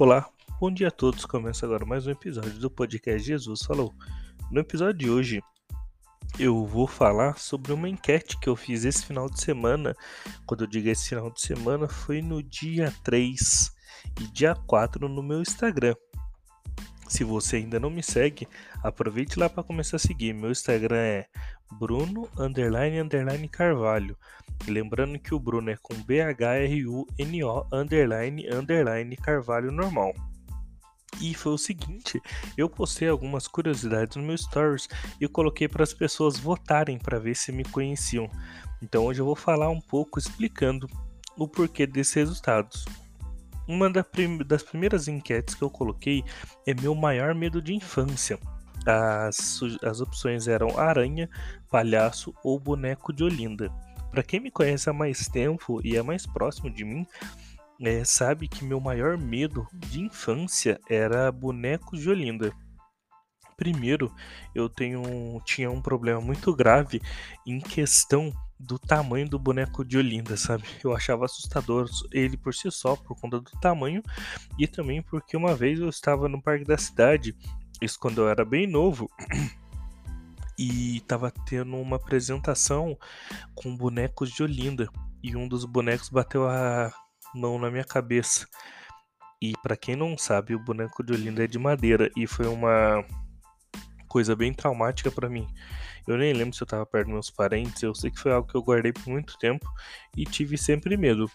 Olá, bom dia a todos. Começa agora mais um episódio do podcast Jesus Falou. No episódio de hoje, eu vou falar sobre uma enquete que eu fiz esse final de semana. Quando eu digo esse final de semana, foi no dia 3 e dia 4 no meu Instagram. Se você ainda não me segue, aproveite lá para começar a seguir. Meu Instagram é Bruno underline underline Carvalho. lembrando que o Bruno é com B-H-R-U-N-O underline underline Carvalho normal. E foi o seguinte, eu postei algumas curiosidades no meu stories e coloquei para as pessoas votarem para ver se me conheciam. Então hoje eu vou falar um pouco explicando o porquê desses resultados. Uma das primeiras enquetes que eu coloquei é meu maior medo de infância. As, as opções eram aranha, palhaço ou boneco de Olinda. Para quem me conhece há mais tempo e é mais próximo de mim, é, sabe que meu maior medo de infância era bonecos de Olinda. Primeiro, eu tenho, tinha um problema muito grave em questão do tamanho do boneco de Olinda, sabe? Eu achava assustador ele por si só, por conta do tamanho, e também porque uma vez eu estava no parque da cidade isso quando eu era bem novo. E tava tendo uma apresentação com bonecos de Olinda. E um dos bonecos bateu a mão na minha cabeça. E para quem não sabe, o boneco de Olinda é de madeira. E foi uma coisa bem traumática para mim. Eu nem lembro se eu tava perto dos meus parentes. Eu sei que foi algo que eu guardei por muito tempo e tive sempre medo.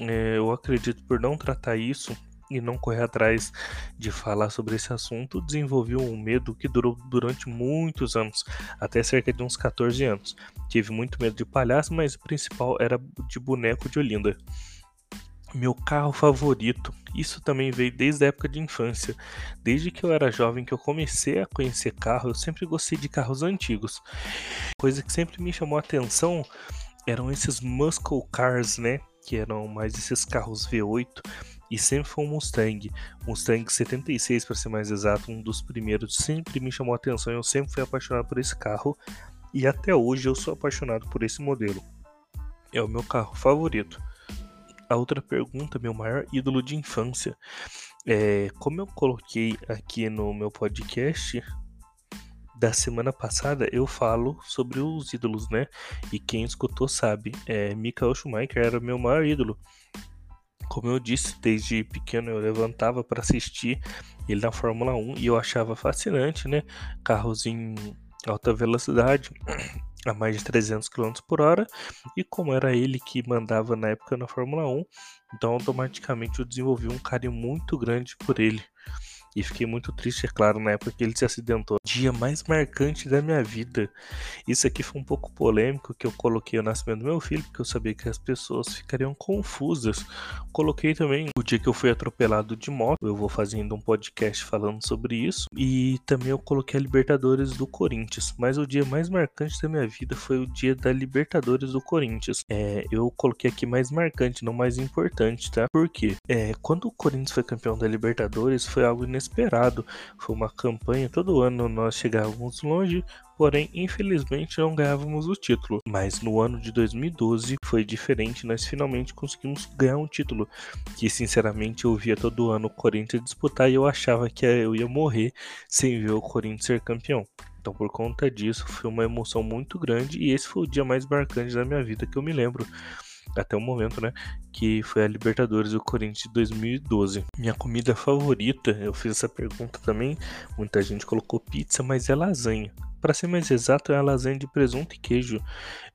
É, eu acredito por não tratar isso e não correr atrás de falar sobre esse assunto, desenvolveu um medo que durou durante muitos anos, até cerca de uns 14 anos. Tive muito medo de palhaço, mas o principal era de boneco de Olinda. Meu carro favorito, isso também veio desde a época de infância. Desde que eu era jovem que eu comecei a conhecer carro, eu sempre gostei de carros antigos. Coisa que sempre me chamou a atenção eram esses muscle cars, né? Que eram mais esses carros V8 e sempre foi um Mustang. Mustang 76 para ser mais exato, um dos primeiros, sempre me chamou a atenção, eu sempre fui apaixonado por esse carro e até hoje eu sou apaixonado por esse modelo. É o meu carro favorito. A outra pergunta, meu maior ídolo de infância. É, como eu coloquei aqui no meu podcast da semana passada, eu falo sobre os ídolos, né? E quem escutou sabe, é, Michael Schumacher era meu maior ídolo. Como eu disse, desde pequeno eu levantava para assistir ele na Fórmula 1 e eu achava fascinante, né? Carros em alta velocidade, a mais de 300 km por hora, e como era ele que mandava na época na Fórmula 1, então automaticamente eu desenvolvi um carinho muito grande por ele. E fiquei muito triste, é claro, na época que ele se acidentou. Dia mais marcante da minha vida. Isso aqui foi um pouco polêmico que eu coloquei o nascimento do meu filho, porque eu sabia que as pessoas ficariam confusas. Coloquei também o dia que eu fui atropelado de moto. Eu vou fazendo um podcast falando sobre isso. E também eu coloquei a Libertadores do Corinthians. Mas o dia mais marcante da minha vida foi o dia da Libertadores do Corinthians. É, eu coloquei aqui mais marcante, não mais importante, tá? Por quê? É, quando o Corinthians foi campeão da Libertadores, foi algo inesperado inesperado. Foi uma campanha, todo ano nós chegávamos longe, porém, infelizmente, não ganhávamos o título. Mas no ano de 2012 foi diferente, nós finalmente conseguimos ganhar um título. Que sinceramente eu via todo ano o Corinthians disputar e eu achava que eu ia morrer sem ver o Corinthians ser campeão. Então, por conta disso, foi uma emoção muito grande e esse foi o dia mais marcante da minha vida que eu me lembro até o momento, né? Que foi a Libertadores do Corinthians de 2012. Minha comida favorita, eu fiz essa pergunta também. Muita gente colocou pizza, mas é lasanha. Para ser mais exato, é a lasanha de presunto e queijo.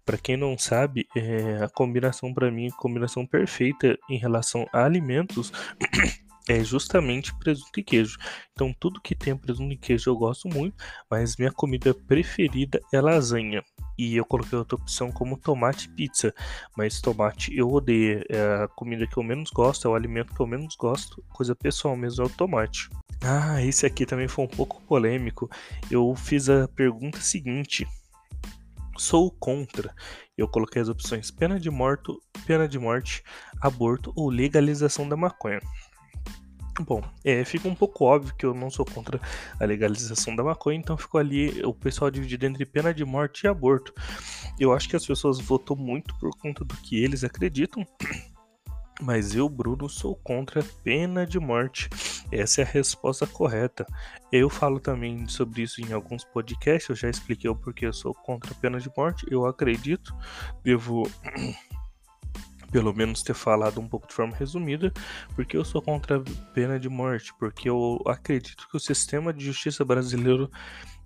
Para quem não sabe, é a combinação para mim, a combinação perfeita em relação a alimentos. é justamente presunto e queijo. Então, tudo que tem presunto e queijo eu gosto muito, mas minha comida preferida é lasanha. E eu coloquei outra opção como tomate pizza, mas tomate eu odeio. É a comida que eu menos gosto, é o alimento que eu menos gosto. Coisa pessoal mesmo é o tomate. Ah, esse aqui também foi um pouco polêmico. Eu fiz a pergunta seguinte: sou contra. Eu coloquei as opções pena de morte, pena de morte, aborto ou legalização da maconha. Bom, é, fica um pouco óbvio que eu não sou contra a legalização da maconha, então ficou ali o pessoal dividido entre pena de morte e aborto. Eu acho que as pessoas votam muito por conta do que eles acreditam. Mas eu, Bruno, sou contra a pena de morte. Essa é a resposta correta. Eu falo também sobre isso em alguns podcasts. Eu já expliquei o porquê eu sou contra a pena de morte. Eu acredito, devo pelo menos ter falado um pouco de forma resumida, porque eu sou contra a pena de morte, porque eu acredito que o sistema de justiça brasileiro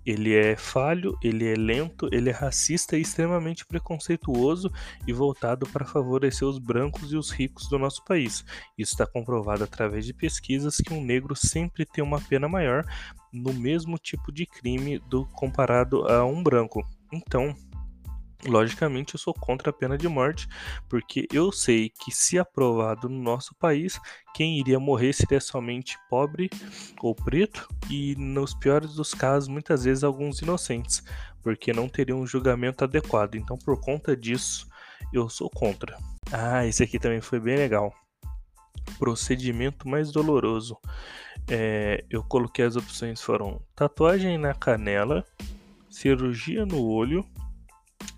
ele é falho, ele é lento, ele é racista e extremamente preconceituoso e voltado para favorecer os brancos e os ricos do nosso país. Isso está comprovado através de pesquisas que um negro sempre tem uma pena maior no mesmo tipo de crime do comparado a um branco. Então, Logicamente, eu sou contra a pena de morte, porque eu sei que, se aprovado no nosso país, quem iria morrer seria somente pobre ou preto, e nos piores dos casos, muitas vezes alguns inocentes, porque não teriam um julgamento adequado. Então, por conta disso, eu sou contra. Ah, esse aqui também foi bem legal. Procedimento mais doloroso. É, eu coloquei as opções foram tatuagem na canela, cirurgia no olho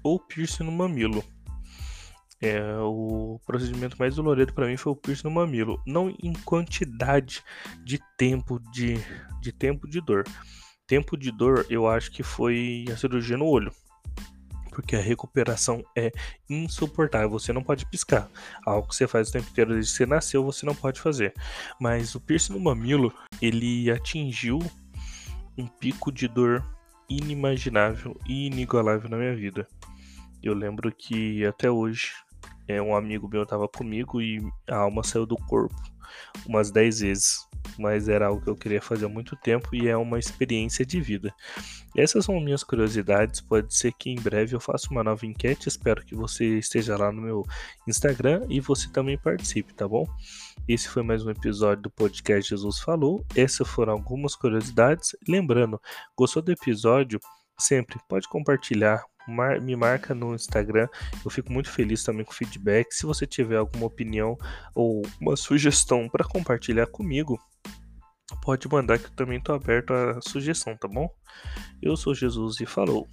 ou piercing no mamilo. É, o procedimento mais doloroso para mim foi o piercing no mamilo, não em quantidade de tempo de, de tempo de dor. Tempo de dor, eu acho que foi a cirurgia no olho, porque a recuperação é insuportável. Você não pode piscar. Algo que você faz o tempo inteiro desde que você nasceu, você não pode fazer. Mas o piercing no mamilo, ele atingiu um pico de dor inimaginável e inigualável na minha vida. Eu lembro que até hoje é, um amigo meu estava comigo e a alma saiu do corpo umas 10 vezes, mas era algo que eu queria fazer há muito tempo e é uma experiência de vida. Essas são minhas curiosidades. Pode ser que em breve eu faça uma nova enquete. Espero que você esteja lá no meu Instagram e você também participe, tá bom? Esse foi mais um episódio do podcast Jesus Falou. Essas foram algumas curiosidades. Lembrando, gostou do episódio? Sempre pode compartilhar, mar, me marca no Instagram. Eu fico muito feliz também com feedback. Se você tiver alguma opinião ou uma sugestão para compartilhar comigo, pode mandar que eu também estou aberto à sugestão, tá bom? Eu sou Jesus e falou.